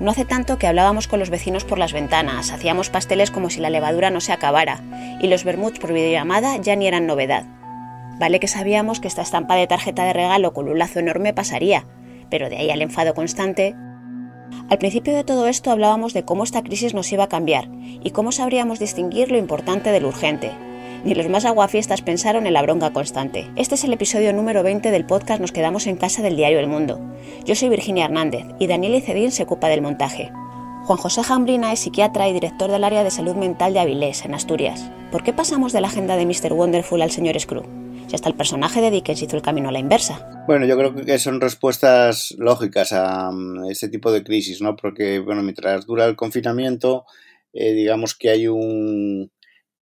No hace tanto que hablábamos con los vecinos por las ventanas, hacíamos pasteles como si la levadura no se acabara, y los vermuts por videollamada ya ni eran novedad. Vale que sabíamos que esta estampa de tarjeta de regalo con un lazo enorme pasaría, pero de ahí al enfado constante. Al principio de todo esto hablábamos de cómo esta crisis nos iba a cambiar y cómo sabríamos distinguir lo importante de lo urgente, ni los más aguafiestas pensaron en la bronca constante. Este es el episodio número 20 del podcast Nos quedamos en casa del diario El Mundo. Yo soy Virginia Hernández y Daniel Icedín se ocupa del montaje. Juan José Jambrina es psiquiatra y director del área de salud mental de Avilés, en Asturias. ¿Por qué pasamos de la agenda de Mr. Wonderful al señor Screw? Si hasta el personaje de Dickens hizo el camino a la inversa. Bueno, yo creo que son respuestas lógicas a este tipo de crisis, ¿no? Porque, bueno, mientras dura el confinamiento, eh, digamos que hay un,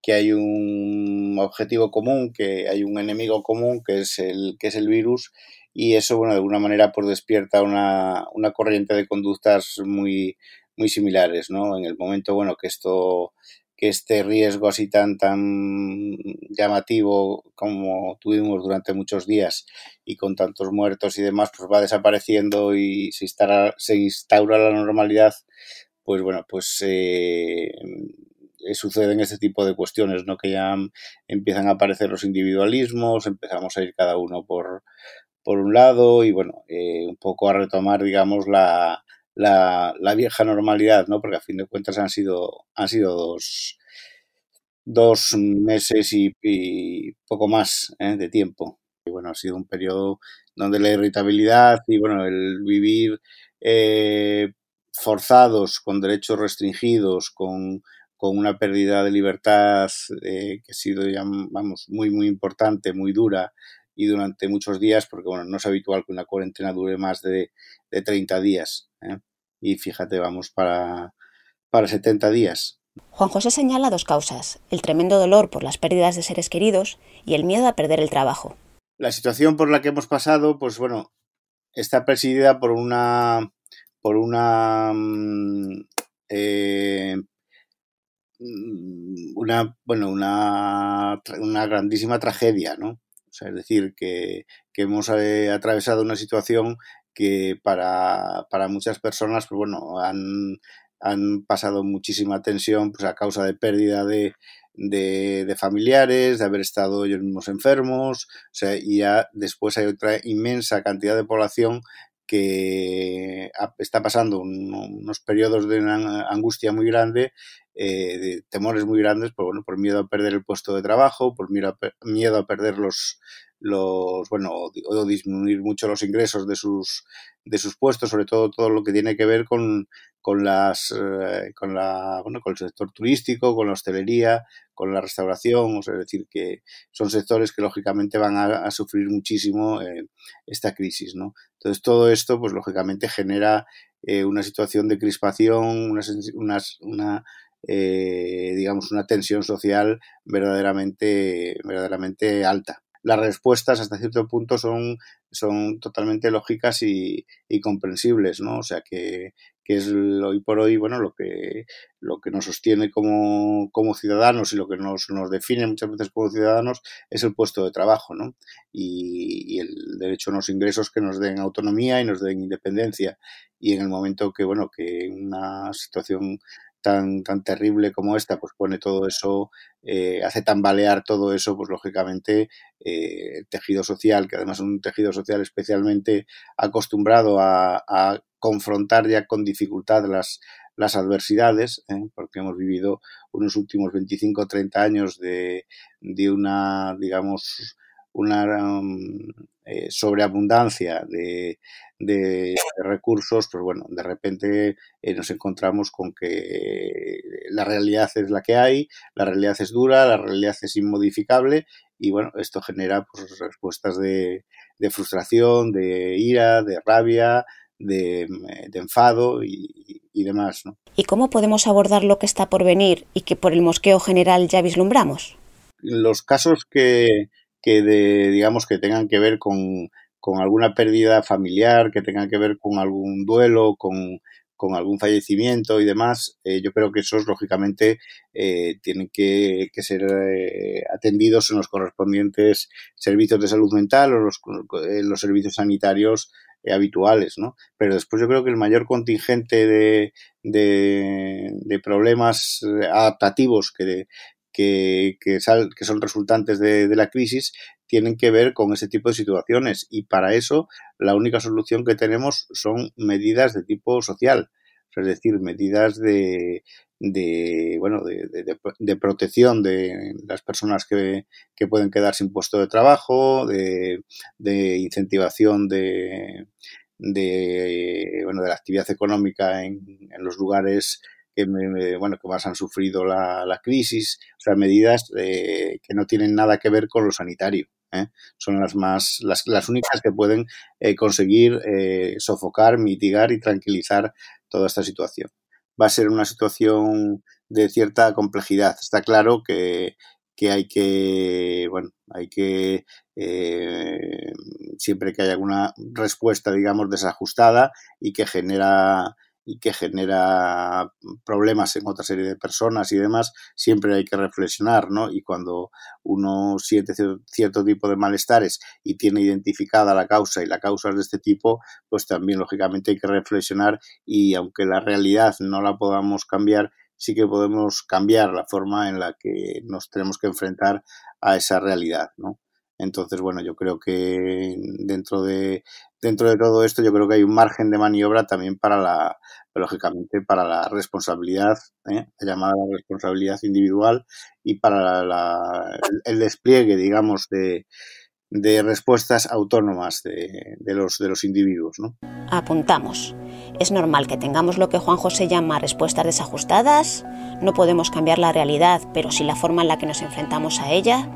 que hay un objetivo común, que hay un enemigo común, que es el, que es el virus, y eso, bueno, de alguna manera pues despierta una, una corriente de conductas muy, muy similares, ¿no? En el momento, bueno, que esto que este riesgo así tan tan llamativo como tuvimos durante muchos días y con tantos muertos y demás, pues va desapareciendo y se instaura, se instaura la normalidad, pues bueno, pues eh, suceden este tipo de cuestiones, ¿no? Que ya empiezan a aparecer los individualismos, empezamos a ir cada uno por, por un lado y, bueno, eh, un poco a retomar, digamos, la, la, vieja normalidad, ¿no? Porque a fin de cuentas han sido, han sido dos, dos meses y, poco más ¿eh? de tiempo. Y bueno, ha sido un periodo donde la irritabilidad y bueno, el vivir forzados, con derechos restringidos, con con una pérdida de libertad eh, que ha sido, ya, vamos, muy, muy importante, muy dura y durante muchos días, porque bueno, no es habitual que una cuarentena dure más de, de 30 días. ¿eh? Y fíjate, vamos para, para 70 días. Juan José señala dos causas, el tremendo dolor por las pérdidas de seres queridos y el miedo a perder el trabajo. La situación por la que hemos pasado, pues bueno, está presidida por una por una mm, eh, una, bueno, una, una grandísima tragedia, ¿no? O sea, es decir, que, que hemos eh, atravesado una situación que para, para muchas personas, pues bueno, han, han pasado muchísima tensión pues, a causa de pérdida de, de, de, familiares, de haber estado ellos mismos enfermos, o sea, y ya después hay otra inmensa cantidad de población que está pasando unos periodos de angustia muy grande, eh, de temores muy grandes, por, bueno, por miedo a perder el puesto de trabajo, por miedo a, miedo a perder los, los bueno, o, disminuir mucho los ingresos de sus, de sus puestos, sobre todo todo lo que tiene que ver con, con las, eh, con la, bueno, con el sector turístico, con la hostelería, con la restauración, o sea, es decir, que son sectores que lógicamente van a, sufrir muchísimo eh, esta crisis, ¿no? Entonces todo esto, pues lógicamente genera eh, una situación de crispación, una, una, una digamos, una tensión social verdaderamente, verdaderamente alta las respuestas hasta cierto punto son, son totalmente lógicas y, comprensibles, ¿no? O sea que, que, es hoy por hoy, bueno, lo que, lo que nos sostiene como, como ciudadanos y lo que nos, nos, define muchas veces como ciudadanos es el puesto de trabajo, ¿no? Y, y, el derecho a unos ingresos que nos den autonomía y nos den independencia. Y en el momento que, bueno, que una situación tan, tan terrible como esta, pues pone todo eso, eh, hace tambalear todo eso, pues lógicamente eh, el tejido social, que además es un tejido social especialmente acostumbrado a, confrontar ya con dificultad las, las adversidades, ¿eh? porque hemos vivido unos últimos 25 o 30 años de, de una, digamos, una um, eh, sobreabundancia de, de, recursos, pues bueno, de repente eh, nos encontramos con que la realidad es la que hay, la realidad es dura, la realidad es inmodificable y bueno, esto genera pues, respuestas de, de frustración, de ira, de rabia, de, de enfado y, y, demás. ¿no? ¿Y cómo podemos abordar lo que está por venir y que por el mosqueo general ya vislumbramos? Los casos que, que digamos, que tengan que ver con, con alguna pérdida familiar, que tengan que ver con algún duelo, con, con algún fallecimiento y demás, eh, yo creo que esos, lógicamente, eh, tienen que, que ser eh, atendidos en los correspondientes servicios de salud mental o los, los servicios sanitarios habituales, ¿no? Pero después yo creo que el mayor contingente de, de, problemas adaptativos que, que, que, que, son resultantes de, la crisis tienen que ver con ese tipo de situaciones. Y para eso la única solución que tenemos son medidas de tipo social, es decir, medidas de, bueno de, protección de las personas que, que, pueden quedar sin puesto de trabajo, de, incentivación de bueno de la actividad económica en, en los lugares que, bueno, que más han sufrido la, la crisis, o sea, medidas eh, que no tienen nada que ver con lo sanitario. ¿eh? Son las más, las, únicas que pueden eh, conseguir eh, sofocar, mitigar y tranquilizar toda esta situación. Va a ser una situación de cierta complejidad. Está claro que, que hay que, bueno, hay que, siempre que haya alguna respuesta, digamos, desajustada y que genera y que genera problemas en otra serie de personas y demás, siempre hay que reflexionar, ¿no? Y cuando uno siente cierto tipo de malestares y tiene identificada la causa y la causa es de este tipo, pues también lógicamente hay que reflexionar y aunque la realidad no la podamos cambiar, sí que podemos cambiar la forma en la que nos tenemos que enfrentar a esa realidad, ¿no? Entonces, bueno, yo creo que dentro de, dentro de todo esto, yo creo que hay un margen de maniobra también para la, lógicamente, para la responsabilidad, ¿eh? la llamada responsabilidad individual y para la, el despliegue, digamos, de, de respuestas autónomas de, de, los, de los individuos. ¿no? Apuntamos. Es normal que tengamos lo que Juan José llama respuestas desajustadas. No podemos cambiar la realidad, pero sí la forma en la que nos enfrentamos a ella.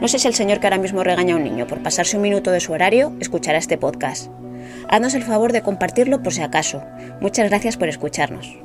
No sé si el señor que ahora mismo regaña a un niño por pasarse un minuto de su horario escuchará este podcast. Haznos el favor de compartirlo por si acaso. Muchas gracias por escucharnos.